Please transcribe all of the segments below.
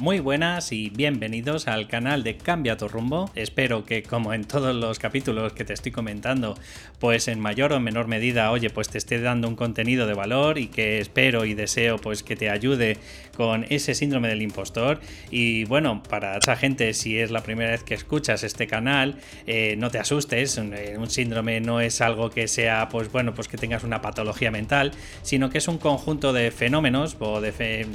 Muy buenas y bienvenidos al canal de Cambia tu rumbo. Espero que como en todos los capítulos que te estoy comentando, pues en mayor o menor medida, oye, pues te esté dando un contenido de valor y que espero y deseo pues que te ayude con ese síndrome del impostor. Y bueno, para esa gente, si es la primera vez que escuchas este canal, eh, no te asustes, un, eh, un síndrome no es algo que sea, pues bueno, pues que tengas una patología mental, sino que es un conjunto de fenómenos o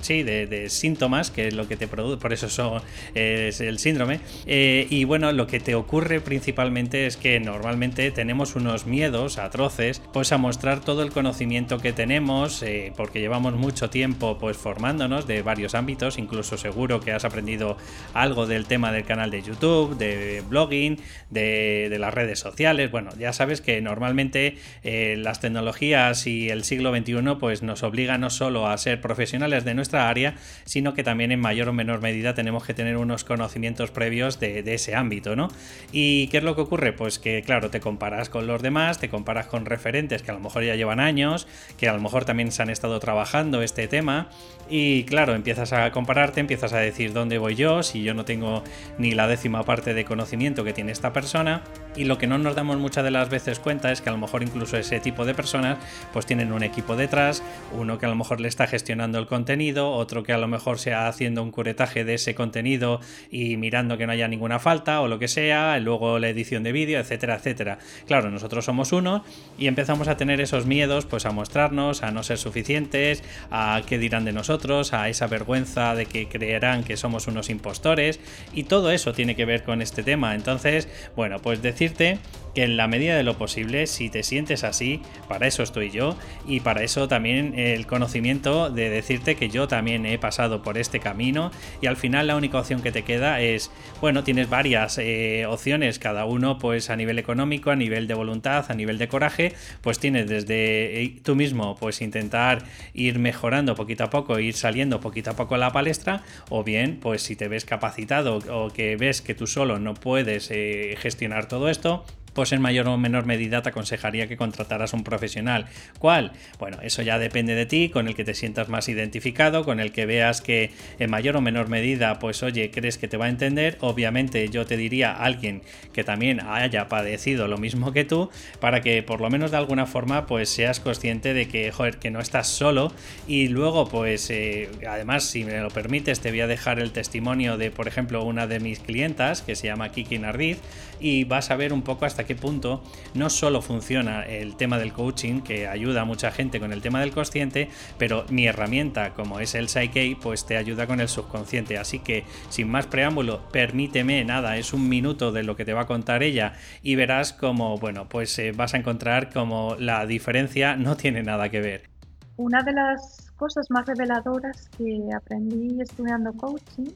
sí, de, de síntomas que es lo que te por eso es el síndrome. Eh, y bueno, lo que te ocurre principalmente es que normalmente tenemos unos miedos atroces, pues a mostrar todo el conocimiento que tenemos, eh, porque llevamos mucho tiempo pues formándonos de varios ámbitos, incluso seguro que has aprendido algo del tema del canal de YouTube, de blogging, de, las redes sociales. Bueno, ya sabes que normalmente eh, las tecnologías y el siglo XXI pues nos obligan no solo a ser profesionales de nuestra área, sino que también en mayor o menor menor medida tenemos que tener unos conocimientos previos de, ese ámbito, ¿no? ¿Y qué es lo que ocurre? Pues que, claro, te comparas con los demás, te comparas con referentes que a lo mejor ya llevan años, que a lo mejor también se han estado trabajando este tema, y claro, empiezas a compararte, empiezas a decir dónde voy yo, si yo no tengo ni la décima parte de conocimiento que tiene esta persona, y lo que no nos damos muchas de las veces cuenta es que a lo mejor incluso ese tipo de personas pues tienen un equipo detrás, uno que a lo mejor le está gestionando el contenido, otro que a lo mejor sea haciendo un cure de ese contenido y mirando que no haya ninguna falta o lo que sea, luego la edición de vídeo, etcétera, etcétera. Claro, nosotros somos uno y empezamos a tener esos miedos, pues a mostrarnos, a no ser suficientes, a qué dirán de nosotros, a esa vergüenza de que creerán que somos unos impostores y todo eso tiene que ver con este tema. Entonces, bueno, pues decirte que en la medida de lo posible, si te sientes así, para eso estoy yo y para eso también el conocimiento de decirte que yo también he pasado por este camino y al final la única opción que te queda es, bueno, tienes varias eh, opciones, cada uno pues a nivel económico, a nivel de voluntad, a nivel de coraje, pues tienes desde eh, tú mismo pues intentar ir mejorando poquito a poco, ir saliendo poquito a poco a la palestra o bien pues si te ves capacitado o que ves que tú solo no puedes eh, gestionar todo esto, pues en mayor o menor medida te aconsejaría que contrataras un profesional. ¿Cuál? Bueno, eso ya depende de ti, con el que te sientas más identificado, con el que veas que en mayor o menor medida, pues oye, crees que te va a entender. Obviamente yo te diría alguien que también haya padecido lo mismo que tú, para que por lo menos de alguna forma pues seas consciente de que, joder, que no estás solo. Y luego, pues eh, además, si me lo permites, te voy a dejar el testimonio de, por ejemplo, una de mis clientas que se llama Kiki Nardiz y vas a ver un poco hasta qué punto no solo funciona el tema del coaching, que ayuda a mucha gente con el tema del consciente, pero mi herramienta, como es el Psyche, pues te ayuda con el subconsciente. Así que, sin más preámbulo, permíteme, nada, es un minuto de lo que te va a contar ella y verás como, bueno, pues eh, vas a encontrar como la diferencia no tiene nada que ver. Una de las cosas más reveladoras que aprendí estudiando coaching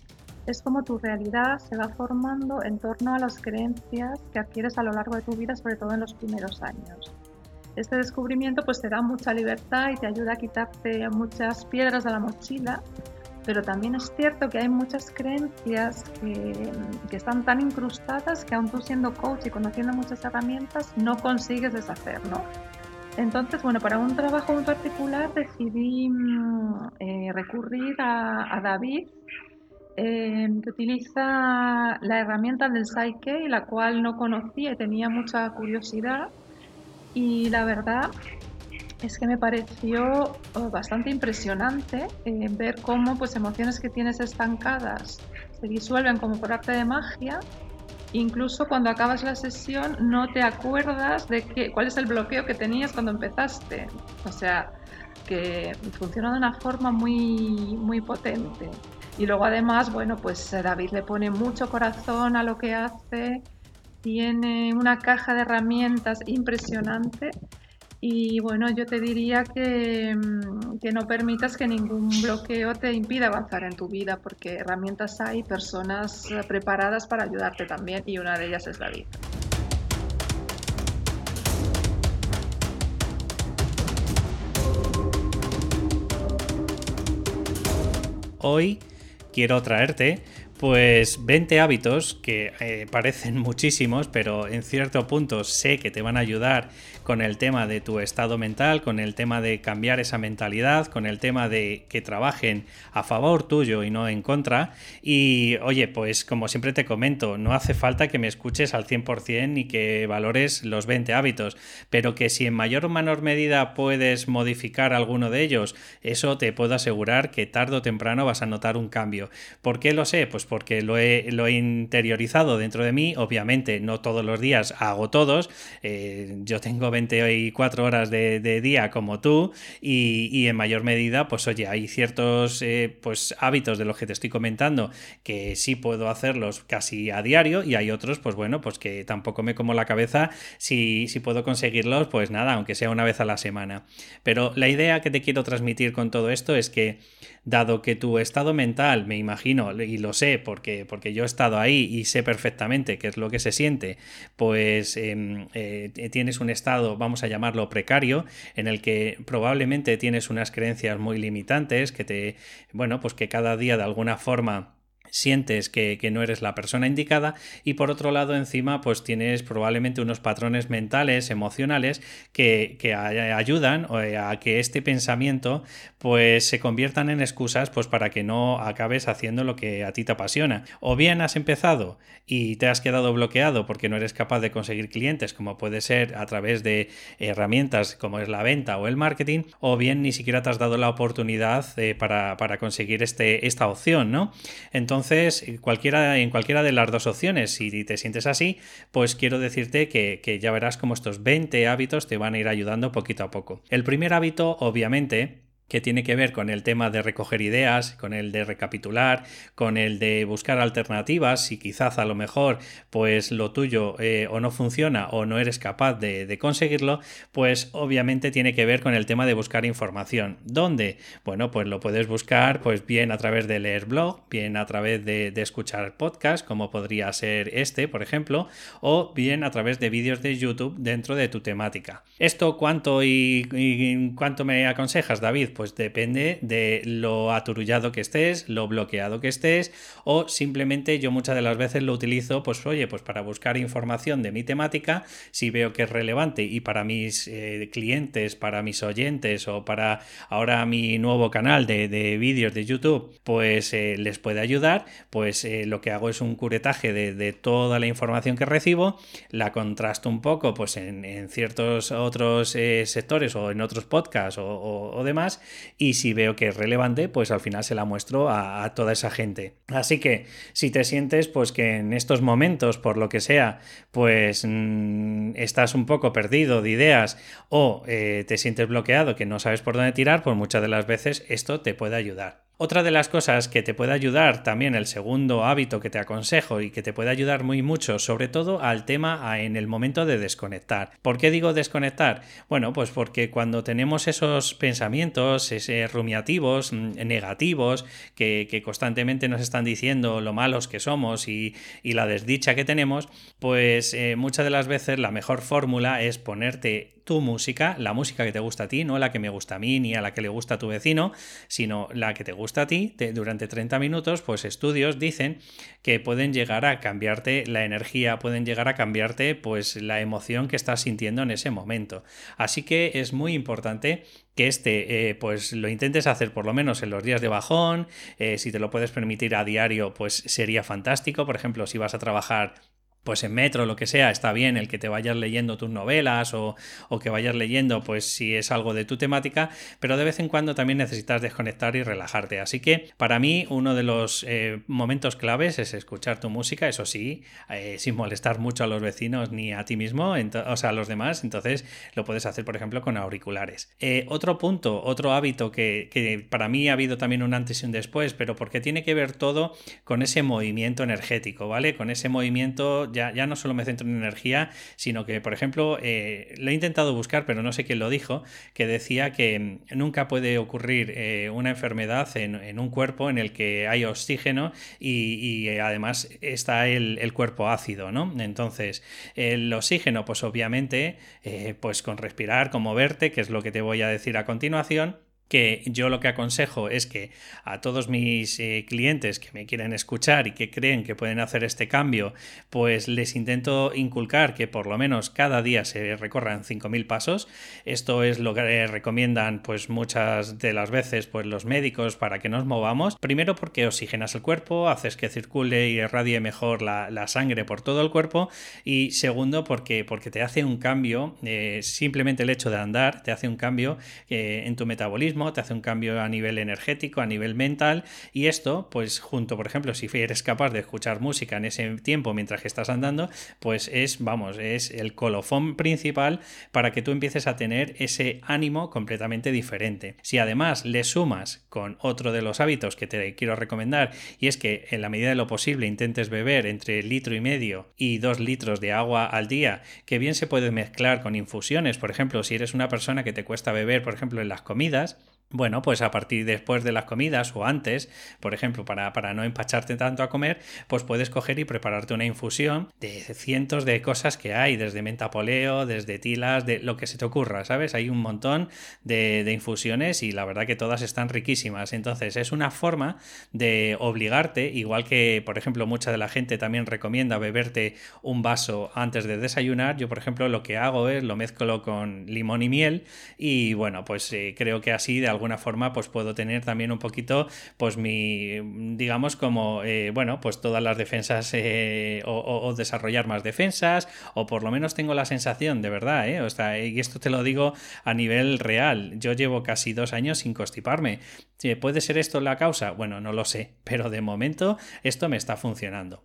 es como tu realidad se va formando en torno a las creencias que adquieres a lo largo de tu vida, sobre todo en los primeros años. Este descubrimiento pues te da mucha libertad y te ayuda a quitarte muchas piedras de la mochila, pero también es cierto que hay muchas creencias que, que están tan incrustadas que aun tú siendo coach y conociendo muchas herramientas no consigues deshacer, ¿no? Entonces, bueno, para un trabajo en particular decidí mm, eh, recurrir a, a David, Em, que utiliza la herramienta del Psyche, la cual no conocía y tenía mucha curiosidad. Y la verdad es que me pareció oh, bastante impresionante eh, ver cómo pues, emociones que tienes estancadas se disuelven como por arte de magia. Incluso cuando acabas la sesión no te acuerdas de qué, cuál es el bloqueo que tenías cuando empezaste. O sea, que funciona de una forma muy, muy potente. Y luego además, bueno, pues eh, David le pone mucho corazón a lo que hace, tiene una caja de herramientas impresionante y bueno, yo te diría que, mm, que, no permitas que ningún bloqueo te impida avanzar en tu vida, porque herramientas hay, personas eh, preparadas para ayudarte también, y una de ellas es David. Hoy quiero traerte Pues 20 hábitos que eh, parecen muchísimos, pero en cierto punto sé que te van a ayudar con el tema de tu estado mental, con el tema de cambiar esa mentalidad, con el tema de que trabajen a favor tuyo y no en contra. Y oye, pues como siempre te comento, no hace falta que me escuches al 100% ni que valores los 20 hábitos, pero que si en mayor o menor medida puedes modificar alguno de ellos, eso te puedo asegurar que tarde o temprano vas a notar un cambio. ¿Por qué lo sé? Pues porque lo he, lo he interiorizado dentro de mí. Obviamente, no todos los días hago todos. Eh, yo tengo 24 horas de, día como tú y, en mayor medida, pues oye, hay ciertos eh, pues, hábitos de los que te estoy comentando que sí puedo hacerlos casi a diario y hay otros, pues bueno, pues que tampoco me como la cabeza si, si puedo conseguirlos, pues nada, aunque sea una vez a la semana. Pero la idea que te quiero transmitir con todo esto es que dado que tu estado mental, me imagino, y lo sé porque, porque yo he estado ahí y sé perfectamente qué es lo que se siente, pues em, eh, tienes un estado, vamos a llamarlo precario, en el que probablemente tienes unas creencias muy limitantes, que te, bueno, pues que cada día de alguna forma sientes que, no eres la persona indicada y por otro lado encima pues tienes probablemente unos patrones mentales, emocionales que, ayudan eh, a que este pensamiento pues se conviertan en excusas pues para que no acabes haciendo lo que a ti te apasiona. O bien has empezado y te has quedado bloqueado porque no eres capaz de conseguir clientes como puede ser a través de herramientas como es la venta o el marketing o bien ni siquiera te has dado la oportunidad eh, para, para, conseguir este, esta opción, ¿no? Entonces entonces, cualquiera, en cualquiera de las dos opciones, si te sientes así, pues quiero decirte que, que ya verás cómo estos 20 hábitos te van a ir ayudando poquito a poco. El primer hábito, obviamente, que tiene que ver con el tema de recoger ideas, con el de recapitular, con el de buscar alternativas, y quizás a lo mejor pues lo tuyo eh, o no funciona o no eres capaz de, conseguirlo, pues obviamente tiene que ver con el tema de buscar información. ¿Dónde? Bueno, pues lo puedes buscar pues bien a través de leer blog, bien a través de, escuchar podcast, como podría ser este, por ejemplo, o bien a través de vídeos de YouTube dentro de tu temática. ¿Esto cuánto y, y cuánto me aconsejas, David? Pues depende de lo aturullado que estés, lo bloqueado que estés, o simplemente yo muchas de las veces lo utilizo, pues oye, pues para buscar información de mi temática, si veo que es relevante y para mis eh, clientes, para mis oyentes o para ahora mi nuevo canal de, vídeos de YouTube, pues eh, les puede ayudar, pues eh, lo que hago es un curetaje de, toda la información que recibo, la contrasto un poco pues en, ciertos otros sectores o en otros podcasts o demás y si veo que es relevante, pues al final se la muestro a, toda esa gente. Así que si te sientes pues que en estos momentos, por lo que sea, pues mm, estás un poco perdido de ideas o eh, te sientes bloqueado, que no sabes por dónde tirar, pues muchas de las veces esto te puede ayudar. Otra de las cosas que te puede ayudar también, el segundo hábito que te aconsejo y que te puede ayudar muy mucho, sobre todo al tema en el momento de desconectar. ¿Por qué digo desconectar? Bueno, pues porque cuando tenemos esos pensamientos, ese rumiativos, mm, negativos, que, constantemente nos están diciendo lo malos que somos y, la desdicha que tenemos, pues eh, muchas de las veces la mejor fórmula es ponerte tu música, la música que te gusta a ti, no la que me gusta a mí ni a la que le gusta a tu vecino, sino la que te gusta a ti durante 30 minutos, pues estudios dicen que pueden llegar a cambiarte la energía, pueden llegar a cambiarte pues la emoción que estás sintiendo en ese momento. Así que es muy importante que este eh, pues lo intentes hacer por lo menos en los días de bajón, eh, si te lo puedes permitir a diario pues sería fantástico, por ejemplo si vas a trabajar pues en metro, lo que sea, está bien el que te vayas leyendo tus novelas o, que vayas leyendo, pues si es algo de tu temática, pero de vez en cuando también necesitas desconectar y relajarte. Así que para mí uno de los eh, momentos claves es escuchar tu música, eso sí, eh, sin molestar mucho a los vecinos ni a ti mismo, o sea, a los demás, entonces lo puedes hacer, por ejemplo, con auriculares. Eh, otro punto, otro hábito que, que para mí ha habido también un antes y un después, pero porque tiene que ver todo con ese movimiento energético, ¿vale? Con ese movimiento ya, no solo me centro en energía, sino que, por ejemplo, eh, lo he intentado buscar, pero no sé quién lo dijo, que decía que mm, nunca puede ocurrir eh, una enfermedad en, un cuerpo en el que hay oxígeno y, eh, además está el, cuerpo ácido, ¿no? Entonces, el oxígeno, pues obviamente, pues con respirar, con moverte, que es lo que te voy a decir a continuación, que yo lo que aconsejo es que a todos mis eh, clientes que me quieren escuchar y que creen que pueden hacer este cambio, pues les intento inculcar que por lo menos cada día se recorran 5.000 pasos. Esto es lo que recomiendan pues muchas de las veces pues los médicos para que nos movamos. Primero porque oxigenas el cuerpo, haces que circule y irradie mejor la, sangre por todo el cuerpo y segundo porque, porque te hace un cambio, eh, simplemente el hecho de andar te hace un cambio eh, en tu metabolismo te hace un cambio a nivel energético, a nivel mental y esto, pues junto, por ejemplo, si eres capaz de escuchar música en ese tiempo mientras que estás andando, pues es, vamos, es el colofón principal para que tú empieces a tener ese ánimo completamente diferente. Si además le sumas con otro de los hábitos que te quiero recomendar y es que en la medida de lo posible intentes beber entre litro y medio y dos litros de agua al día, que bien se puede mezclar con infusiones, por ejemplo, si eres una persona que te cuesta beber, por ejemplo, en las comidas, bueno, pues a partir después de las comidas o antes, por ejemplo, para, para, no empacharte tanto a comer, pues puedes coger y prepararte una infusión de cientos de cosas que hay, desde menta poleo, desde tilas, de lo que se te ocurra, ¿sabes? Hay un montón de, de infusiones y la verdad que todas están riquísimas. Entonces es una forma de obligarte, igual que, por ejemplo, mucha de la gente también recomienda beberte un vaso antes de desayunar. Yo, por ejemplo, lo que hago es lo mezclo con limón y miel y bueno, pues eh, creo que así de alguna forma pues puedo tener también un poquito pues mi digamos como eh, bueno pues todas las defensas eh, o, desarrollar más defensas o por lo menos tengo la sensación de verdad ¿eh? o sea, y esto te lo digo a nivel real yo llevo casi dos años sin constiparme ¿puede ser esto la causa? bueno no lo sé pero de momento esto me está funcionando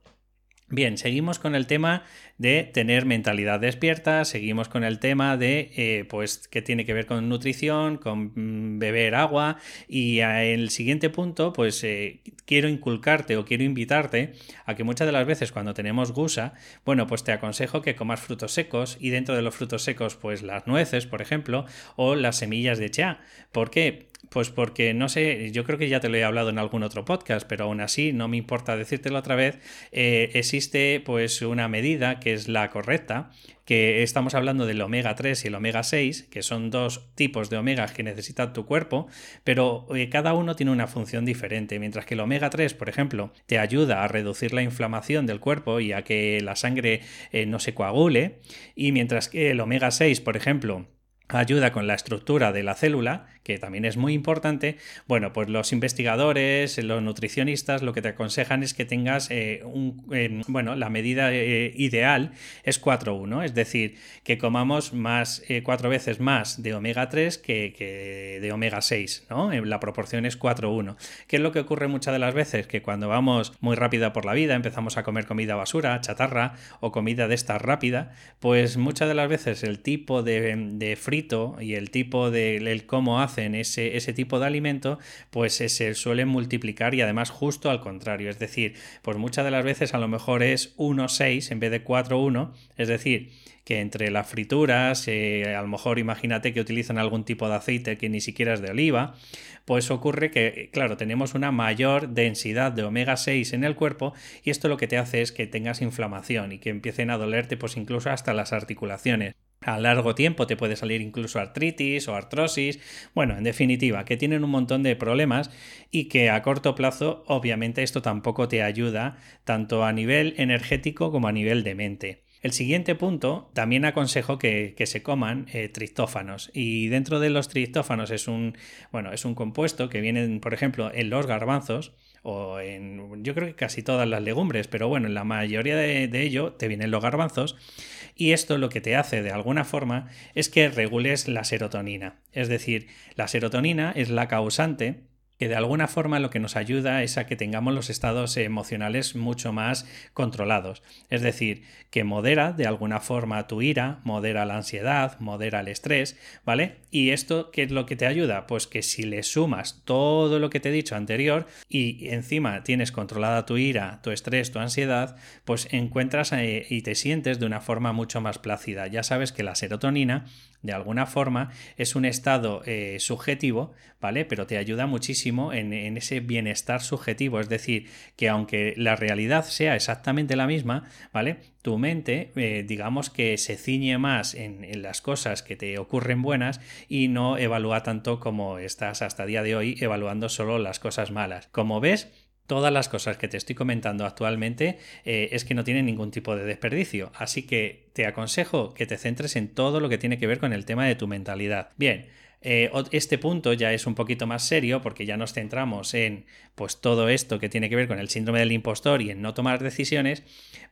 Bien, seguimos con el tema de tener mentalidad despierta, seguimos con el tema de, eh, pues, que tiene que ver con nutrición, con mm, beber agua y el siguiente punto, pues, eh, quiero inculcarte o quiero invitarte a que muchas de las veces cuando tenemos gusa, bueno, pues te aconsejo que comas frutos secos y dentro de los frutos secos, pues, las nueces, por ejemplo, o las semillas de chá. ¿Por qué? Pues porque no sé, yo creo que ya te lo he hablado en algún otro podcast, pero aún así no me importa decírtelo otra vez. Eh, existe pues una medida que es la correcta, que estamos hablando del omega 3 y el omega 6, que son dos tipos de omegas que necesita tu cuerpo, pero eh, cada uno tiene una función diferente. Mientras que el omega 3, por ejemplo, te ayuda a reducir la inflamación del cuerpo y a que la sangre eh, no se coagule, y mientras que el omega 6, por ejemplo, ayuda con la estructura de la célula, que también es muy importante, bueno, pues los investigadores, los nutricionistas, lo que te aconsejan es que tengas eh, un, bueno, la medida eh, ideal es 4-1, es decir, que comamos más, eh, cuatro veces más de omega 3 que, de omega 6, ¿no? La proporción es 4-1. ¿Qué es lo que ocurre muchas de las veces? Que cuando vamos muy rápida por la vida, empezamos a comer comida basura, chatarra o comida de esta rápida, pues muchas de las veces el tipo de, de frito y el tipo de el cómo hacen ese, ese tipo de alimento, pues se suelen multiplicar y además justo al contrario. Es decir, pues muchas de las veces a lo mejor es 1,6 en vez de 4,1. Es decir, que entre las frituras, eh, a lo mejor imagínate que utilizan algún tipo de aceite que ni siquiera es de oliva, pues ocurre que, claro, tenemos una mayor densidad de omega 6 en el cuerpo y esto lo que te hace es que tengas inflamación y que empiecen a dolerte pues incluso hasta las articulaciones. A largo tiempo te puede salir incluso artritis o artrosis. Bueno, en definitiva, que tienen un montón de problemas y que a corto plazo, obviamente, esto tampoco te ayuda tanto a nivel energético como a nivel de mente. El siguiente punto, también aconsejo que, se coman eh, triptófanos. Y dentro de los triptófanos es un, bueno, es un compuesto que viene, por ejemplo, en los garbanzos o en, yo creo que casi todas las legumbres, pero bueno, en la mayoría de, de ello te vienen los garbanzos y esto lo que te hace de alguna forma es que regules la serotonina. Es decir, la serotonina es la causante que de alguna forma lo que nos ayuda es a que tengamos los estados emocionales mucho más controlados. Es decir, que modera de alguna forma tu ira, modera la ansiedad, modera el estrés, ¿vale? Y esto, ¿qué es lo que te ayuda? Pues que si le sumas todo lo que te he dicho anterior y encima tienes controlada tu ira, tu estrés, tu ansiedad, pues encuentras eh, y te sientes de una forma mucho más plácida. Ya sabes que la serotonina de alguna forma es un estado eh, subjetivo, ¿vale? Pero te ayuda muchísimo en, ese bienestar subjetivo, es decir, que aunque la realidad sea exactamente la misma, ¿vale? Tu mente, eh, digamos que se ciñe más en, en, las cosas que te ocurren buenas y no evalúa tanto como estás hasta día de hoy evaluando solo las cosas malas. Como ves, todas las cosas que te estoy comentando actualmente eh, es que no tienen ningún tipo de desperdicio. Así que te aconsejo que te centres en todo lo que tiene que ver con el tema de tu mentalidad. Bien, eh, este punto ya es un poquito más serio porque ya nos centramos en pues todo esto que tiene que ver con el síndrome del impostor y en no tomar decisiones,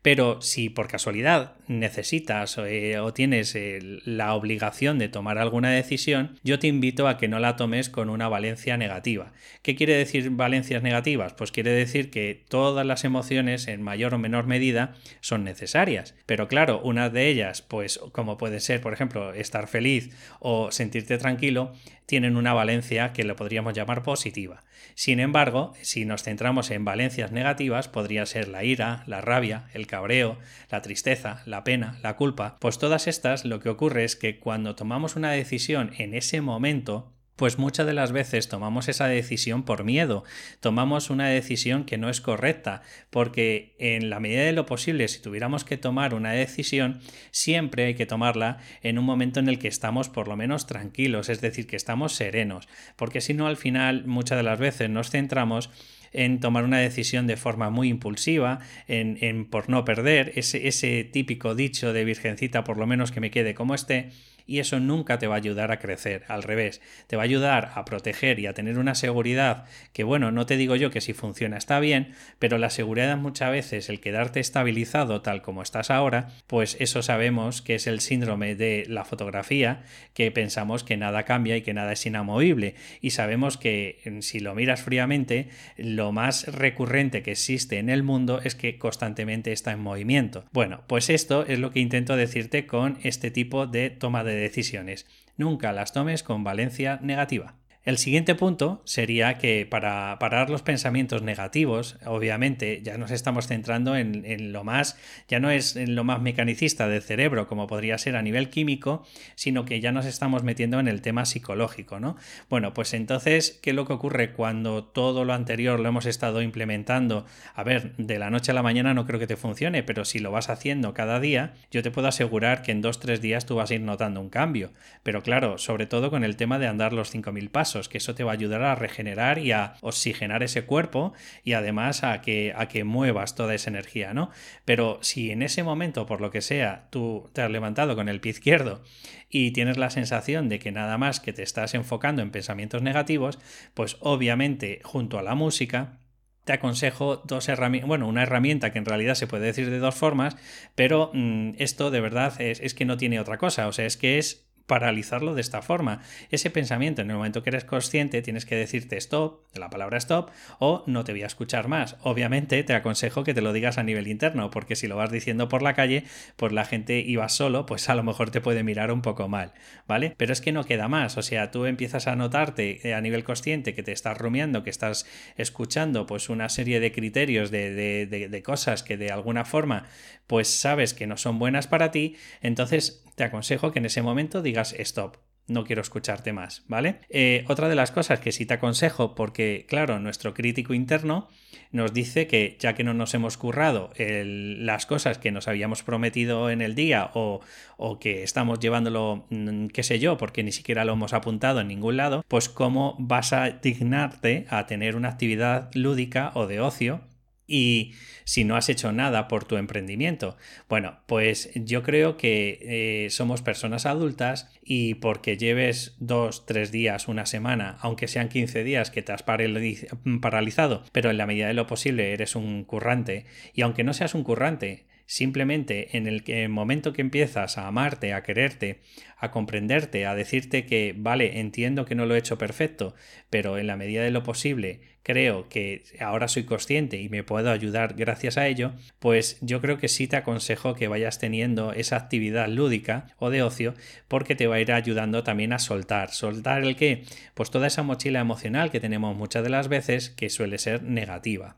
pero si por casualidad necesitas eh, o tienes la obligación de tomar alguna decisión, yo te invito a que no la tomes con una valencia negativa. ¿Qué quiere decir valencias negativas? Pues quiere decir que todas las emociones en mayor o menor medida son necesarias, pero claro, una de ellas, pues como puede ser, por ejemplo, estar feliz o sentirte tranquilo, tienen una valencia que lo podríamos llamar positiva. Sin embargo, si nos centramos en valencias negativas, podría ser la ira, la rabia, el cabreo, la tristeza, la pena, la culpa, pues todas estas lo que ocurre es que cuando tomamos una decisión en ese momento, pues muchas de las veces tomamos esa decisión por miedo, tomamos una decisión que no es correcta, porque en la medida de lo posible, si tuviéramos que tomar una decisión, siempre hay que tomarla en un momento en el que estamos por lo menos tranquilos, es decir, que estamos serenos, porque si no al final muchas de las veces nos centramos en tomar una decisión de forma muy impulsiva, en, en por no perder, ese, ese típico dicho de virgencita por lo menos que me quede como esté, y eso nunca te va a ayudar a crecer, al revés, te va a ayudar a proteger y a tener una seguridad que bueno, no te digo yo que si funciona está bien, pero la seguridad muchas veces, el quedarte estabilizado tal como estás ahora, pues eso sabemos que es el síndrome de la fotografía, que pensamos que nada cambia y que nada es inamovible, y sabemos que mm, si lo miras fríamente, lo más recurrente que existe en el mundo es que constantemente está en movimiento. Bueno, pues esto es lo que intento decirte con este tipo de toma de decisiones. Nunca las tomes con valencia negativa. El siguiente punto sería que para parar los pensamientos negativos, obviamente ya nos estamos centrando en, lo más, ya no es en lo más mecanicista del cerebro como podría ser a nivel químico, sino que ya nos estamos metiendo en el tema psicológico, ¿no? Bueno, pues entonces, ¿qué es lo que ocurre cuando todo lo anterior lo hemos estado implementando? A ver, de la noche a la mañana no creo que te funcione, pero si lo vas haciendo cada día, yo te puedo asegurar que en dos, tres días tú vas a ir notando un cambio. Pero claro, sobre todo con el tema de andar los 5.000 pasos que eso te va a ayudar a regenerar y a oxigenar ese cuerpo y además a que, a que muevas toda esa energía, ¿no? Pero si en ese momento, por lo que sea, tú te has levantado con el pie izquierdo y tienes la sensación de que nada más que te estás enfocando en pensamientos negativos, pues obviamente junto a la música, te aconsejo dos herramientas, bueno, una herramienta que en realidad se puede decir de dos formas, pero mm, esto de verdad es, es, que no tiene otra cosa, o sea, es que es paralizarlo de esta forma. Ese pensamiento, en el momento que eres consciente, tienes que decirte stop, la palabra stop, o no te voy a escuchar más. Obviamente te aconsejo que te lo digas a nivel interno, porque si lo vas diciendo por la calle, pues la gente iba solo, pues a lo mejor te puede mirar un poco mal, ¿vale? Pero es que no queda más, o sea, tú empiezas a notarte eh, a nivel consciente que te estás rumiando, que estás escuchando pues una serie de criterios de, de, de cosas que de alguna forma pues sabes que no son buenas para ti, entonces te aconsejo que en ese momento digas stop. No quiero escucharte más, ¿vale? Eh, otra de las cosas que sí te aconsejo, porque claro, nuestro crítico interno nos dice que ya que no nos hemos currado las cosas que nos habíamos prometido en el día o, o que estamos llevándolo, mm, qué sé yo, porque ni siquiera lo hemos apuntado en ningún lado, pues cómo vas a dignarte a tener una actividad lúdica o de ocio y si no has hecho nada por tu emprendimiento. Bueno, pues yo creo que eh, somos personas adultas y porque lleves dos, tres días, una semana, aunque sean 15 días que te has paralizado, pero en la medida de lo posible eres un currante y aunque no seas un currante, Simplemente en el, momento que empiezas a amarte, a quererte, a comprenderte, a decirte que, vale, entiendo que no lo he hecho perfecto, pero en la medida de lo posible creo que ahora soy consciente y me puedo ayudar gracias a ello, pues yo creo que sí te aconsejo que vayas teniendo esa actividad lúdica o de ocio porque te va a ir ayudando también a soltar. ¿Soltar el qué? Pues toda esa mochila emocional que tenemos muchas de las veces que suele ser negativa.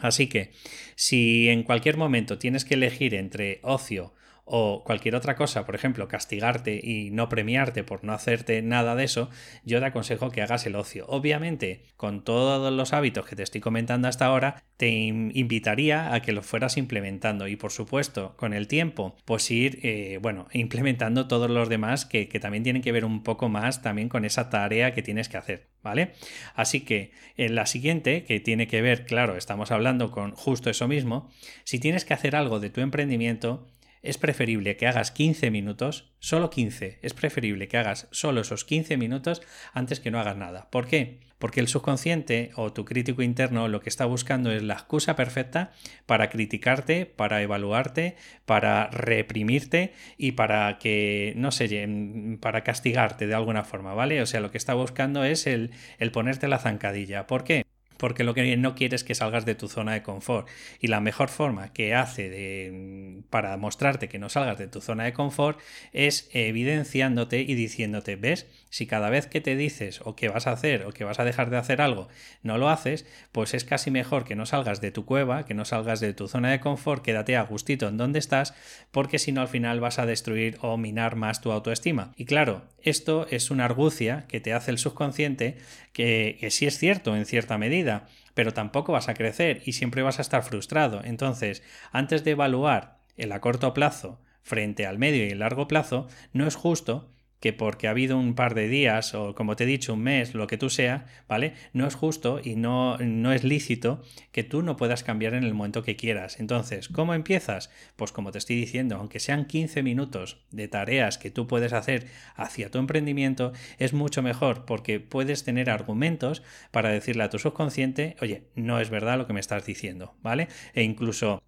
Así que si en cualquier momento tienes que elegir entre ocio o cualquier otra cosa, por ejemplo, castigarte y no premiarte por no hacerte nada de eso, yo te aconsejo que hagas el ocio. Obviamente, con todos los hábitos que te estoy comentando hasta ahora, te invitaría a que los fueras implementando y por supuesto, con el tiempo, pues ir, eh, bueno, implementando todos los demás que, que también tienen que ver un poco más también con esa tarea que tienes que hacer, ¿vale? Así que en la siguiente, que tiene que ver, claro, estamos hablando con justo eso mismo, si tienes que hacer algo de tu emprendimiento, es preferible que hagas 15 minutos, solo 15, es preferible que hagas solo esos 15 minutos antes que no hagas nada. ¿Por qué? Porque el subconsciente o tu crítico interno lo que está buscando es la excusa perfecta para criticarte, para evaluarte, para reprimirte y para que, no sé, para castigarte de alguna forma, ¿vale? O sea, lo que está buscando es el, ponerte la zancadilla. ¿Por qué? Porque lo que no quieres es que salgas de tu zona de confort. Y la mejor forma que hace de, para mostrarte que no salgas de tu zona de confort es evidenciándote y diciéndote, ves, si cada vez que te dices o que vas a hacer o que vas a dejar de hacer algo no lo haces, pues es casi mejor que no salgas de tu cueva, que no salgas de tu zona de confort, quédate a gustito en donde estás, porque si no al final vas a destruir o minar más tu autoestima. Y claro, esto es una argucia que te hace el subconsciente que, que sí es cierto en cierta medida, pero tampoco vas a crecer y siempre vas a estar frustrado. Entonces, antes de evaluar el a corto plazo frente al medio y el largo plazo, no es justo que porque ha habido un par de días o como te he dicho un mes, lo que tú sea, ¿vale? No es justo y no, no es lícito que tú no puedas cambiar en el momento que quieras. Entonces, ¿cómo empiezas? Pues como te estoy diciendo, aunque sean 15 minutos de tareas que tú puedes hacer hacia tu emprendimiento, es mucho mejor porque puedes tener argumentos para decirle a tu subconsciente, oye, no es verdad lo que me estás diciendo, ¿vale? E incluso...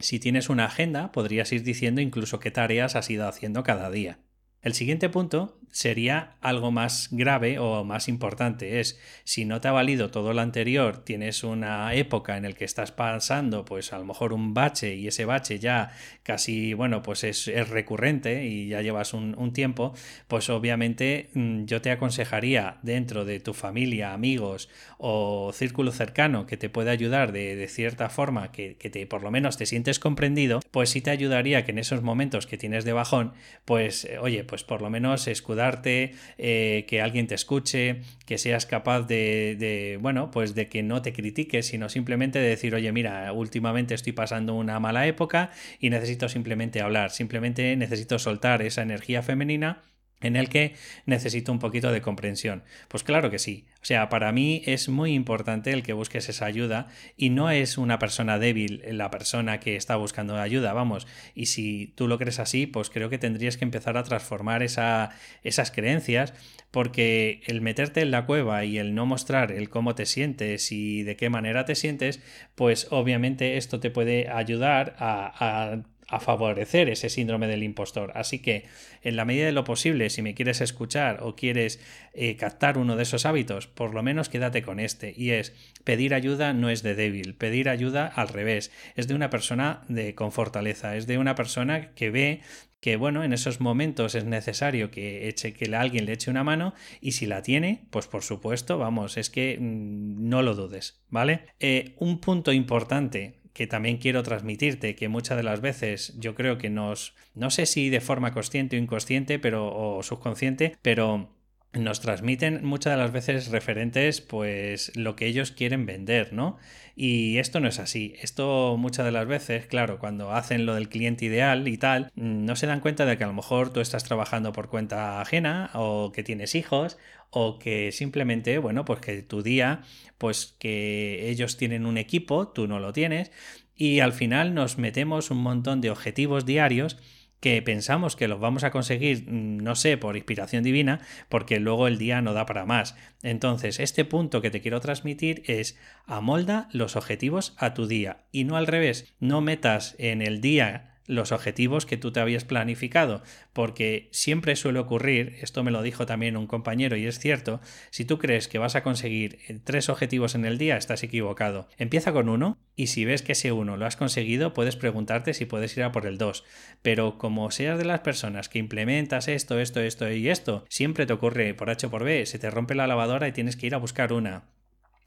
Si tienes una agenda, podrías ir diciendo incluso qué tareas has ido haciendo cada día. El siguiente punto sería algo más grave o más importante. Es si no te ha valido todo lo anterior, tienes una época en la que estás pasando, pues a lo mejor un bache y ese bache ya casi, bueno, pues es, recurrente y ya llevas un, tiempo, pues obviamente mm, yo te aconsejaría dentro de tu familia, amigos o círculo cercano que te pueda ayudar de, cierta forma, que, que, te, por lo menos te sientes comprendido, pues sí te ayudaría que en esos momentos que tienes de bajón, pues eh, oye, pues pues por lo menos escudarte, eh, que alguien te escuche, que seas capaz de, bueno, pues de que no te critiques, sino simplemente de decir, oye, mira, últimamente estoy pasando una mala época y necesito simplemente hablar, simplemente necesito soltar esa energía femenina en el que necesito un poquito de comprensión. Pues claro que sí. O sea, para mí es muy importante el que busques esa ayuda y no es una persona débil la persona que está buscando ayuda, vamos. Y si tú lo crees así, pues creo que tendrías que empezar a transformar esa, esas creencias porque el meterte en la cueva y el no mostrar el cómo te sientes y de qué manera te sientes, pues obviamente esto te puede ayudar a favorecer ese síndrome del impostor. Así que, en la medida de lo posible, si me quieres escuchar o quieres eh, captar uno de esos hábitos, por lo menos quédate con este. Y es, pedir ayuda no es de débil, pedir ayuda al revés, es de una persona de, con fortaleza, es de una persona que ve que bueno, en esos momentos es necesario que eche que alguien le eche una mano y si la tiene, pues por supuesto, vamos, es que mm, no lo dudes, ¿vale? Eh, un punto importante que también quiero transmitirte, que muchas de las veces yo creo que nos, no sé si de forma consciente o inconsciente, pero, o subconsciente, pero nos transmiten muchas de las veces referentes pues lo que ellos quieren vender, ¿no? Y esto no es así. Esto muchas de las veces, claro, cuando hacen lo del cliente ideal y tal, no se dan cuenta de que a lo mejor tú estás trabajando por cuenta ajena o que tienes hijos o que simplemente, bueno, pues que tu día, pues que ellos tienen un equipo, tú no lo tienes y al final nos metemos un montón de objetivos diarios que pensamos que los vamos a conseguir, mm, no sé, por inspiración divina, porque luego el día no da para más. Entonces, este punto que te quiero transmitir es amolda los objetivos a tu día y no al revés, no metas en el día los objetivos que tú te habías planificado, porque siempre suele ocurrir, esto me lo dijo también un compañero y es cierto, si tú crees que vas a conseguir eh, tres objetivos en el día, estás equivocado. Empieza con uno y si ves que ese uno lo has conseguido, puedes preguntarte si puedes ir a por el dos. Pero como seas de las personas que implementas esto, esto, esto y esto, siempre te ocurre por H o por B, se te rompe la lavadora y tienes que ir a buscar una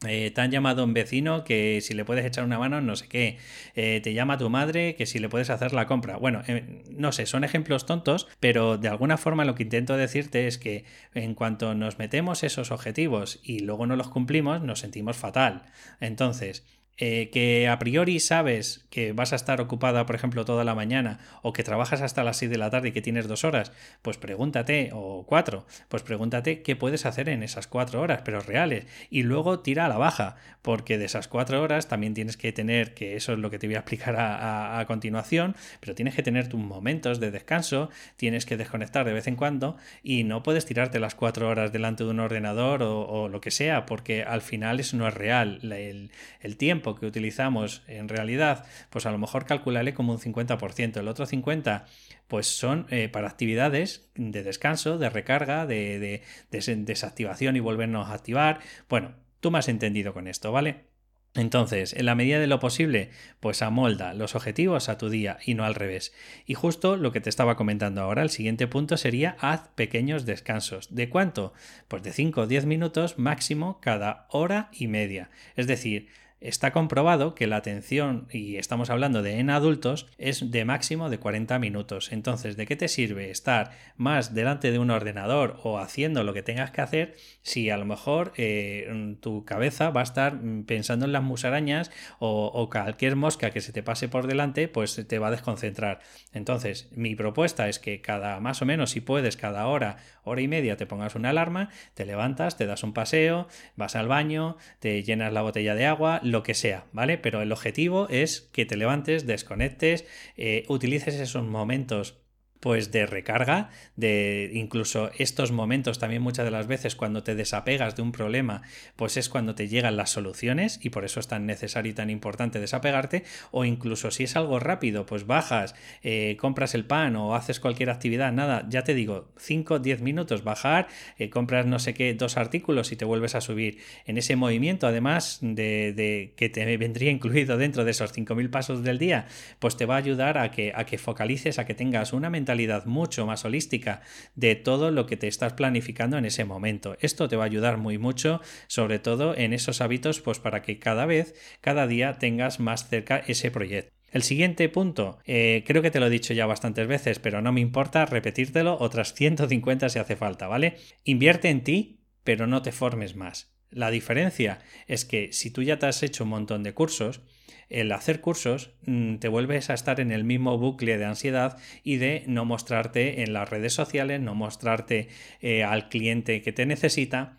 eh, te han llamado un vecino que si le puedes echar una mano, no sé qué. Eh, te llama tu madre que si le puedes hacer la compra. Bueno, eh, no sé, son ejemplos tontos, pero de alguna forma lo que intento decirte es que en cuanto nos metemos esos objetivos y luego no los cumplimos, nos sentimos fatal. Entonces, eh, que a priori sabes que vas a estar ocupada, por ejemplo, toda la mañana o que trabajas hasta las 6 de la tarde y que tienes dos horas, pues pregúntate, o cuatro, pues pregúntate qué puedes hacer en esas cuatro horas, pero reales, y luego tira a la baja, porque de esas cuatro horas también tienes que tener, que eso es lo que te voy a explicar a, continuación, pero tienes que tener tus momentos de descanso, tienes que desconectar de vez en cuando y no puedes tirarte las cuatro horas delante de un ordenador o, lo que sea, porque al final eso no es real. el, el tiempo que utilizamos en realidad, pues a lo mejor calcularle como un 50%. El otro 50% pues son eh, para actividades de descanso, de recarga, de, desactivación y volvernos a activar. Bueno, tú me has entendido con esto, ¿vale? Entonces, en la medida de lo posible, pues amolda los objetivos a tu día y no al revés. Y justo lo que te estaba comentando ahora, el siguiente punto sería haz pequeños descansos. ¿De cuánto? Pues de 5 o 10 minutos máximo cada hora y media. Es decir, Está comprobado que la atención, y estamos hablando de en adultos, es de máximo de 40 minutos. Entonces, ¿de qué te sirve estar más delante de un ordenador o haciendo lo que tengas que hacer si a lo mejor eh, tu cabeza va a estar pensando en las musarañas o, o, cualquier mosca que se te pase por delante, pues te va a desconcentrar? Entonces, mi propuesta es que cada, más o menos, si puedes, cada hora, hora y media, te pongas una alarma, te levantas, te das un paseo, vas al baño, te llenas la botella de agua, lo que sea, ¿vale? Pero el objetivo es que te levantes, desconectes, eh, utilices esos momentos pues de recarga, de incluso estos momentos también muchas de las veces cuando te desapegas de un problema, pues es cuando te llegan las soluciones y por eso es tan necesario y tan importante desapegarte, o incluso si es algo rápido, pues bajas, eh, compras el pan o haces cualquier actividad, nada, ya te digo, 5, 10 minutos bajar, eh, compras no sé qué, dos artículos y te vuelves a subir. En ese movimiento, además de, de que te vendría incluido dentro de esos 5.000 pasos del día, pues te va a ayudar a que, a que focalices, a que tengas una mente mucho más holística de todo lo que te estás planificando en ese momento. Esto te va a ayudar muy mucho, sobre todo en esos hábitos, pues para que cada vez, cada día tengas más cerca ese proyecto. El siguiente punto, eh, creo que te lo he dicho ya bastantes veces, pero no me importa repetírtelo otras 150 si hace falta, ¿vale? Invierte en ti, pero no te formes más. La diferencia es que si tú ya te has hecho un montón de cursos, el hacer cursos mm, te vuelves a estar en el mismo bucle de ansiedad y de no mostrarte en las redes sociales, no mostrarte eh, al cliente que te necesita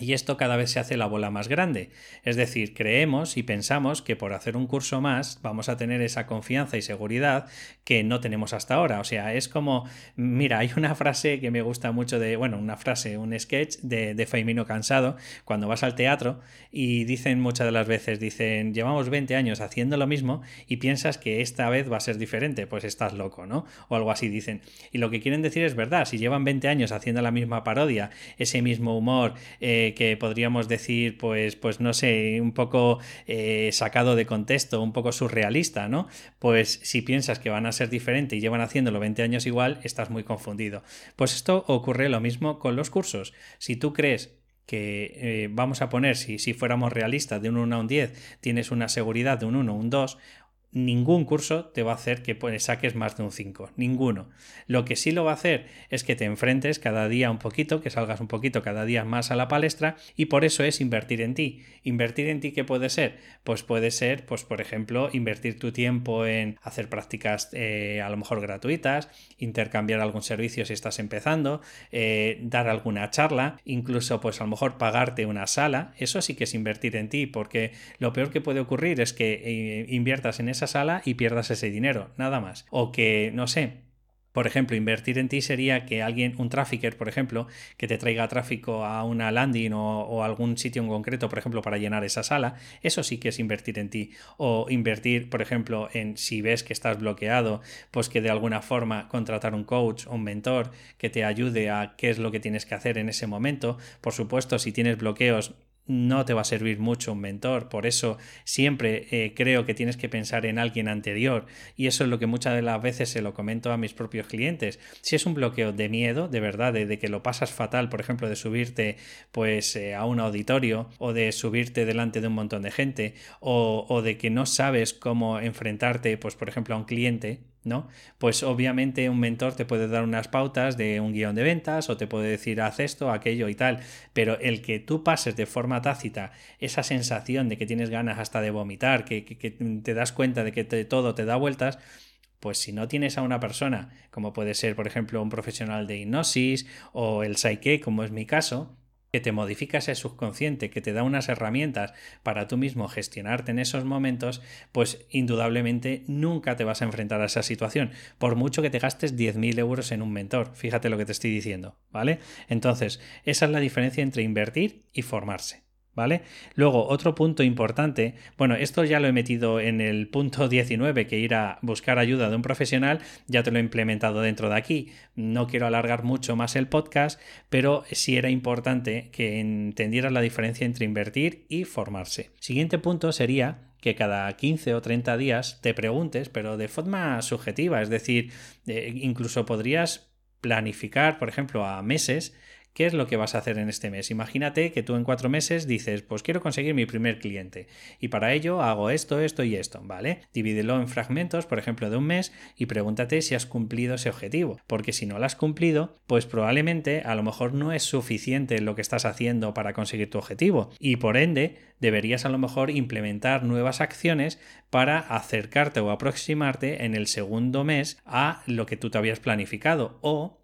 y esto cada vez se hace la bola más grande. Es decir, creemos y pensamos que por hacer un curso más vamos a tener esa confianza y seguridad que no tenemos hasta ahora. O sea, es como, mira, hay una frase que me gusta mucho de, bueno, una frase, un sketch de, de Faimino Cansado, cuando vas al teatro y dicen muchas de las veces, dicen, llevamos 20 años haciendo lo mismo y piensas que esta vez va a ser diferente, pues estás loco, ¿no? O algo así dicen. Y lo que quieren decir es verdad, si llevan 20 años haciendo la misma parodia, ese mismo humor, eh, que podríamos decir, pues, pues no sé, un poco eh, sacado de contexto, un poco surrealista, ¿no? Pues si piensas que van a ser diferente y llevan haciéndolo 20 años igual, estás muy confundido. Pues esto ocurre lo mismo con los cursos. Si tú crees que eh, vamos a poner, si, si fuéramos realistas, de un 1 a un 10, tienes una seguridad de un 1, un 2, ningún curso te va a hacer que pues, saques más de un 5, ninguno. Lo que sí lo va a hacer es que te enfrentes cada día un poquito, que salgas un poquito cada día más a la palestra y por eso es invertir en ti. Invertir en ti, ¿qué puede ser? Pues puede ser, pues por ejemplo, invertir tu tiempo en hacer prácticas eh, a lo mejor gratuitas, intercambiar algún servicio si estás empezando, eh, dar alguna charla, incluso pues a lo mejor pagarte una sala, eso sí que es invertir en ti, porque lo peor que puede ocurrir es que eh, inviertas en sala y pierdas ese dinero, nada más. O que, no sé, por ejemplo, invertir en ti sería que alguien, un trafficker, por ejemplo, que te traiga tráfico a una landing o, algún sitio en concreto, por ejemplo, para llenar esa sala, eso sí que es invertir en ti. O invertir, por ejemplo, en si ves que estás bloqueado, pues que de alguna forma contratar un coach o un mentor que te ayude a qué es lo que tienes que hacer en ese momento. Por supuesto, si tienes bloqueos, no te va a servir mucho un mentor. Por eso siempre eh, creo que tienes que pensar en alguien anterior. Y eso es lo que muchas de las veces se lo comento a mis propios clientes. Si es un bloqueo de miedo, de verdad, de, que lo pasas fatal, por ejemplo, de subirte pues eh, a un auditorio o de subirte delante de un montón de gente o, o de que no sabes cómo enfrentarte, pues por ejemplo, a un cliente, ¿no? Pues obviamente un mentor te puede dar unas pautas de un guion de ventas o te puede decir haz esto, aquello y tal, pero el que tú pases de forma tácita esa sensación de que tienes ganas hasta de vomitar, que, te das cuenta de que todo te da vueltas, pues si no tienes a una persona, como puede ser por ejemplo un profesional de hipnosis o el Psyche, como es mi caso, que te modifica ese subconsciente, que te da unas herramientas para tú mismo gestionarte en esos momentos, pues indudablemente nunca te vas a enfrentar a esa situación, por mucho que te gastes 10.000 euros en un mentor, fíjate lo que te estoy diciendo, ¿vale? Entonces, esa es la diferencia entre invertir y formarse. ¿Vale? Luego, otro punto importante, bueno, esto ya lo he metido en el punto 19, que ir a buscar ayuda de un profesional, ya te lo he implementado dentro de aquí. No quiero alargar mucho más el podcast, pero sí era importante que entendieras la diferencia entre invertir y formarse. Siguiente punto sería que cada 15 o 30 días te preguntes, pero de forma subjetiva, es decir, eh, incluso podrías planificar, por ejemplo, a meses, ¿Qué es lo que vas a hacer en este mes? Imagínate que tú en cuatro meses dices, pues quiero conseguir mi primer cliente y para ello hago esto, esto y esto, ¿vale? Divídelo en fragmentos, por ejemplo, de un mes y pregúntate si has cumplido ese objetivo, porque si no lo has cumplido, pues probablemente a lo mejor no es suficiente lo que estás haciendo para conseguir tu objetivo y por ende deberías a lo mejor implementar nuevas acciones para acercarte o aproximarte en el segundo mes a lo que tú te habías planificado o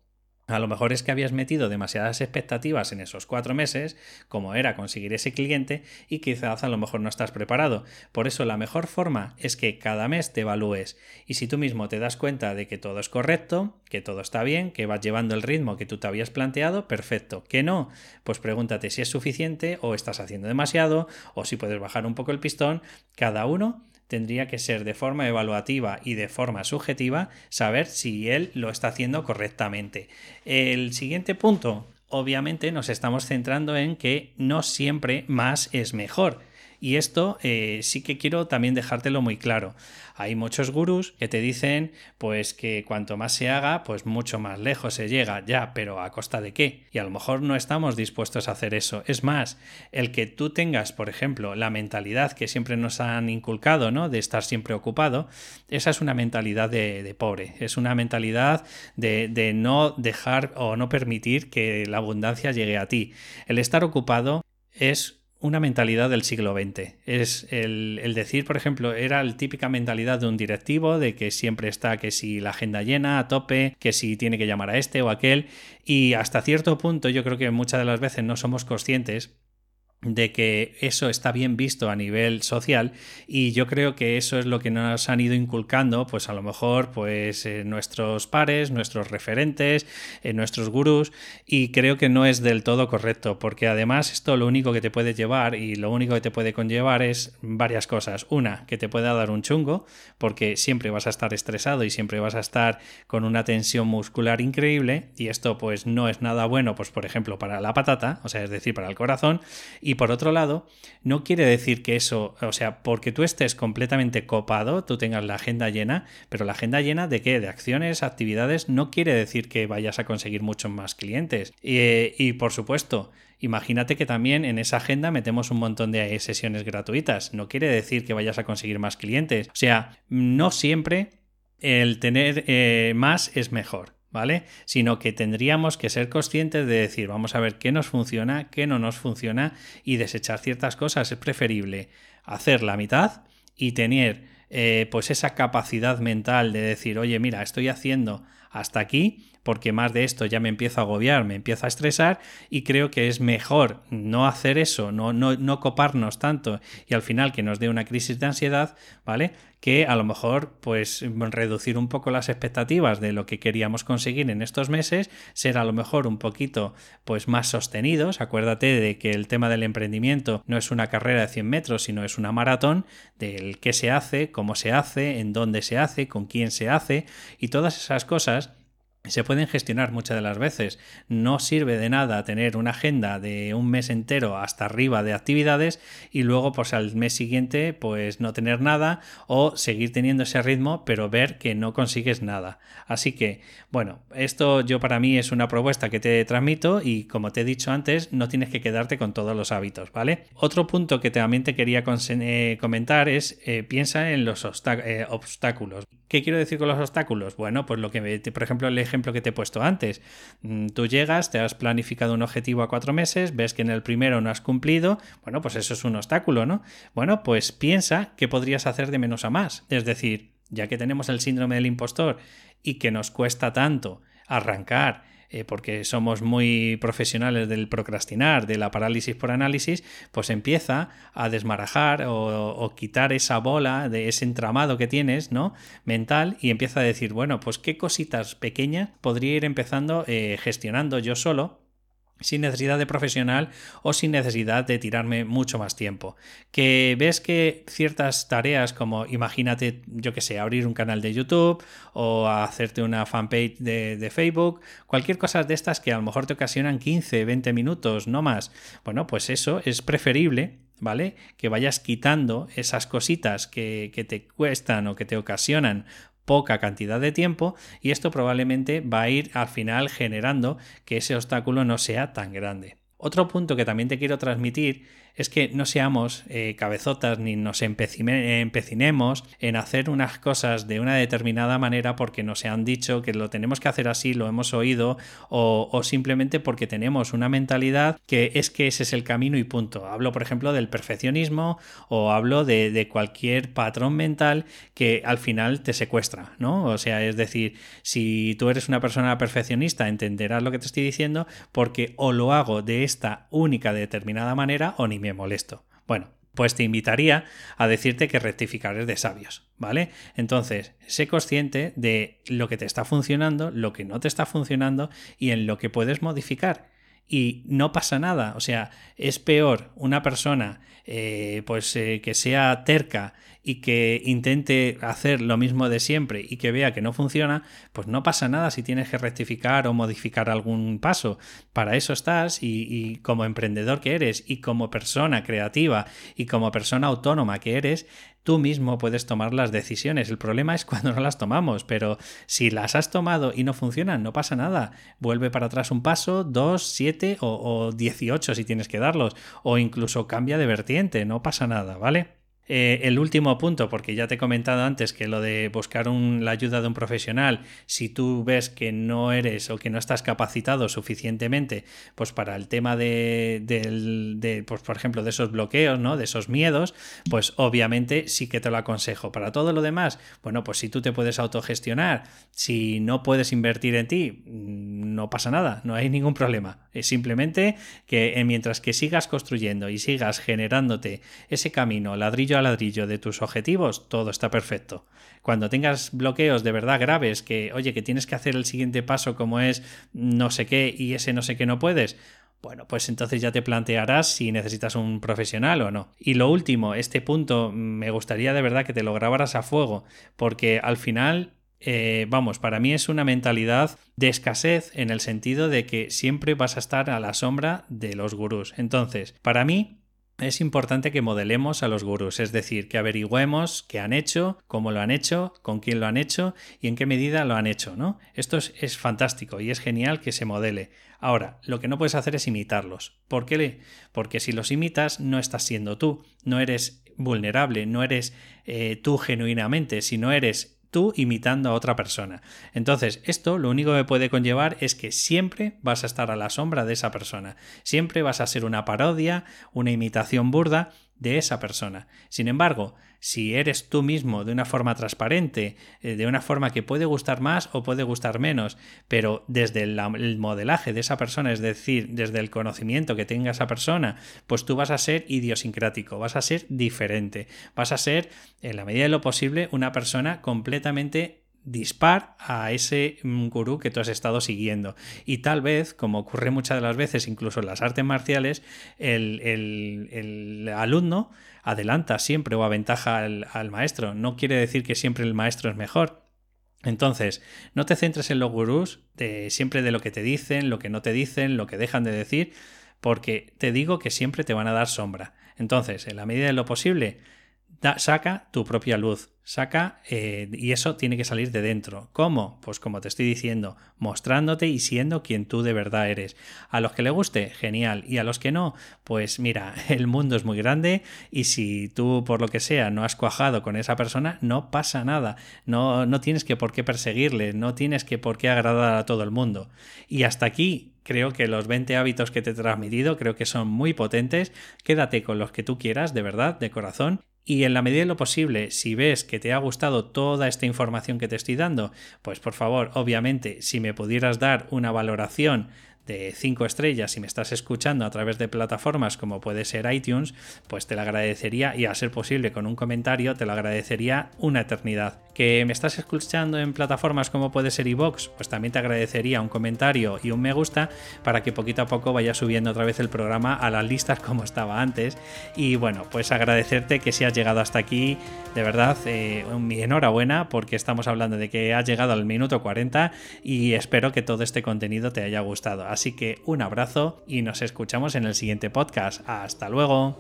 a lo mejor es que habías metido demasiadas expectativas en esos cuatro meses, como era conseguir ese cliente, y quizás a lo mejor no estás preparado. Por eso la mejor forma es que cada mes te evalúes. Y si tú mismo te das cuenta de que todo es correcto, que todo está bien, que vas llevando el ritmo que tú te habías planteado, perfecto. Que no, pues pregúntate si es suficiente o estás haciendo demasiado, o si puedes bajar un poco el pistón. Cada uno tendría que ser de forma evaluativa y de forma subjetiva saber si él lo está haciendo correctamente. El siguiente punto, obviamente nos estamos centrando en que no siempre más es mejor. Y esto eh, sí que quiero también dejártelo muy claro. Hay muchos gurús que te dicen pues que cuanto más se haga, pues mucho más lejos se llega, ya, pero ¿a costa de qué? Y a lo mejor no estamos dispuestos a hacer eso. Es más, el que tú tengas, por ejemplo, la mentalidad que siempre nos han inculcado, ¿no? De estar siempre ocupado, esa es una mentalidad de, de pobre, es una mentalidad de, de no dejar o no permitir que la abundancia llegue a ti. El estar ocupado es una mentalidad del siglo XX. Es el, decir, por ejemplo, era la típica mentalidad de un directivo, de que siempre está que si la agenda llena, a tope, que si tiene que llamar a este o aquel. Y hasta cierto punto yo creo que muchas de las veces no somos conscientes de que eso está bien visto a nivel social y yo creo que eso es lo que nos han ido inculcando pues a lo mejor pues eh, nuestros pares, nuestros referentes, eh, nuestros gurús y creo que no es del todo correcto porque además esto lo único que te puede llevar y lo único que te puede conllevar es varias cosas. Una, que te pueda dar un chungo porque siempre vas a estar estresado y siempre vas a estar con una tensión muscular increíble y esto pues no es nada bueno pues por ejemplo para la patata, o sea es decir para el corazón y y por otro lado, no quiere decir que eso, o sea, porque tú estés completamente copado, tú tengas la agenda llena, pero la agenda llena de qué? De acciones, actividades, no quiere decir que vayas a conseguir muchos más clientes. Y, y por supuesto, Imagínate que también en esa agenda metemos un montón de sesiones gratuitas. No quiere decir que vayas a conseguir más clientes. O sea, no siempre el tener eh, más es mejor. ¿Vale? Sino que tendríamos que ser conscientes de decir, vamos a ver qué nos funciona, qué no nos funciona y desechar ciertas cosas. Es preferible hacer la mitad y tener eh, pues esa capacidad mental de decir, oye, mira, estoy haciendo hasta aquí porque más de esto ya me empiezo a agobiar, me empiezo a estresar y creo que es mejor no hacer eso, no, no, no coparnos tanto y al final que nos dé una crisis de ansiedad, ¿vale? Que a lo mejor pues reducir un poco las expectativas de lo que queríamos conseguir en estos meses, ser a lo mejor un poquito pues más sostenidos, acuérdate de que el tema del emprendimiento no es una carrera de 100 metros, sino es una maratón del qué se hace, cómo se hace, en dónde se hace, con quién se hace y todas esas cosas se pueden gestionar muchas de las veces. No sirve de nada tener una agenda de un mes entero hasta arriba de actividades y luego pues al mes siguiente pues no tener nada o seguir teniendo ese ritmo pero ver que no consigues nada. Así que bueno, esto yo para mí es una propuesta que te transmito y como te he dicho antes no tienes que quedarte con todos los hábitos, ¿vale? Otro punto que también te quería eh, comentar es eh, piensa en los eh, obstáculos. ¿Qué quiero decir con los obstáculos? Bueno, pues lo que, por ejemplo, el ejemplo que te he puesto antes. Mm, tú llegas, te has planificado un objetivo a cuatro meses, ves que en el primero no has cumplido, bueno, pues eso es un obstáculo, ¿no? Bueno, pues piensa qué podrías hacer de menos a más. Es decir, ya que tenemos el síndrome del impostor y que nos cuesta tanto arrancar, eh, porque somos muy profesionales del procrastinar, de la parálisis por análisis, pues empieza a desmarajar o, quitar esa bola de ese entramado que tienes, ¿no? Mental y empieza a decir, bueno, pues qué cositas pequeñas podría ir empezando eh, gestionando yo solo sin necesidad de profesional o sin necesidad de tirarme mucho más tiempo. Que ves que ciertas tareas como imagínate, yo que sé, abrir un canal de YouTube o hacerte una fanpage de, de, Facebook, cualquier cosa de estas que a lo mejor te ocasionan 15, 20 minutos, no más. Bueno, pues eso es preferible ¿vale? Que vayas quitando esas cositas que, que, te cuestan o que te ocasionan poca cantidad de tiempo y esto probablemente va a ir al final generando que ese obstáculo no sea tan grande. Otro punto que también te quiero transmitir es que no seamos eh, cabezotas ni nos empecinemos en hacer unas cosas de una determinada manera porque nos han dicho que lo tenemos que hacer así, lo hemos oído, o, simplemente porque tenemos una mentalidad que es que ese es el camino y punto. Hablo, por ejemplo, del perfeccionismo o hablo de, de cualquier patrón mental que al final te secuestra, ¿no? O sea, es decir, si tú eres una persona perfeccionista, entenderás lo que te estoy diciendo porque o lo hago de esta única determinada manera o ni me molesto. Bueno, pues te invitaría a decirte que rectificar es de sabios, ¿vale? Entonces, sé consciente de lo que te está funcionando, lo que no te está funcionando y en lo que puedes modificar. Y no pasa nada, o sea, es peor una persona eh, pues eh, que sea terca y que intente hacer lo mismo de siempre y que vea que no funciona, pues no pasa nada si tienes que rectificar o modificar algún paso. Para eso estás y, como emprendedor que eres y como persona creativa y como persona autónoma que eres, tú mismo puedes tomar las decisiones. El problema es cuando no las tomamos, pero si las has tomado y no funcionan, no pasa nada. Vuelve para atrás un paso, dos, siete o, dieciocho si tienes que darlos, o incluso cambia de vertiente, no pasa nada, ¿vale? Eh, el último punto, porque ya te he comentado antes que lo de buscar la ayuda de un profesional, si tú ves que no eres o que no estás capacitado suficientemente, pues para el tema de, pues por ejemplo, de esos bloqueos, ¿no? De esos miedos, pues obviamente sí que te lo aconsejo. Para todo lo demás, bueno, pues si tú te puedes autogestionar, si no puedes invertir en ti, mm, no pasa nada, no hay ningún problema. Es simplemente que eh, mientras que sigas construyendo y sigas generándote ese camino ladrillo a ladrillo de tus objetivos, todo está perfecto. Cuando tengas bloqueos de verdad graves, que oye, que tienes que hacer el siguiente paso como es no sé qué y ese no sé qué no puedes, bueno, pues entonces ya te plantearás si necesitas un profesional o no. Y lo último, este punto me gustaría de verdad que te lo grabaras a fuego, porque al final eh, vamos, para mí es una mentalidad de escasez en el sentido de que siempre vas a estar a la sombra de los gurús. Entonces, para mí, es importante que modelemos a los gurús, es decir, que averigüemos qué han hecho, cómo lo han hecho, con quién lo han hecho y en qué medida lo han hecho, ¿no? Esto es, fantástico y es genial que se modele. Ahora, lo que no puedes hacer es imitarlos. ¿Por qué? Porque si los imitas no estás siendo tú, no eres vulnerable, no eres eh, tú genuinamente, sino eres tú imitando a otra persona. Entonces, esto lo único que puede conllevar es que siempre vas a estar a la sombra de esa persona. Siempre vas a ser una parodia, una imitación burda de esa persona. Sin embargo, si eres tú mismo de una forma transparente, eh, de una forma que puede gustar más o puede gustar menos, pero desde el, modelaje de esa persona, es decir, desde el conocimiento que tenga esa persona, pues tú vas a ser idiosincrático, vas a ser diferente, vas a ser, en la medida de lo posible, una persona completamente dispar a ese mm, gurú que tú has estado siguiendo. Y tal vez, como ocurre muchas de las veces, incluso en las artes marciales, el, el, alumno adelanta siempre o aventaja al, al maestro. No quiere decir que siempre el maestro es mejor, Entonces, no te centres en los gurús siempre de lo que te dicen, lo que no te dicen, lo que dejan de decir, porque te digo que siempre te van a dar sombra. Entonces, en la medida de lo posible, saca tu propia luz, saca eh, y eso tiene que salir de dentro. ¿Cómo? Pues como te estoy diciendo, mostrándote y siendo quien tú de verdad eres. A los que le guste, genial, y a los que no, pues mira, el mundo es muy grande y si tú por lo que sea no has cuajado con esa persona, no pasa nada, no, no tienes que por qué perseguirle, no tienes que por qué agradar a todo el mundo. Y hasta aquí creo que los 20 hábitos que te he transmitido creo que son muy potentes. Quédate con los que tú quieras, de verdad, de corazón. Y en la medida de lo posible, si ves que te ha gustado toda esta información que te estoy dando, pues por favor, obviamente, si me pudieras dar una valoración de 5 estrellas si me estás escuchando a través de plataformas como puede ser iTunes, pues te lo agradecería y a ser posible con un comentario te lo agradecería una eternidad. Que me estás escuchando en plataformas como puede ser iVox, pues también te agradecería un comentario y un me gusta para que poquito a poco vaya subiendo otra vez el programa a las listas como estaba antes. Y bueno, pues agradecerte que si has llegado hasta aquí, de verdad, eh, mi enhorabuena porque estamos hablando de que has llegado al minuto 40 y espero que todo este contenido te haya gustado. Así que un abrazo y nos escuchamos en el siguiente podcast. Hasta luego.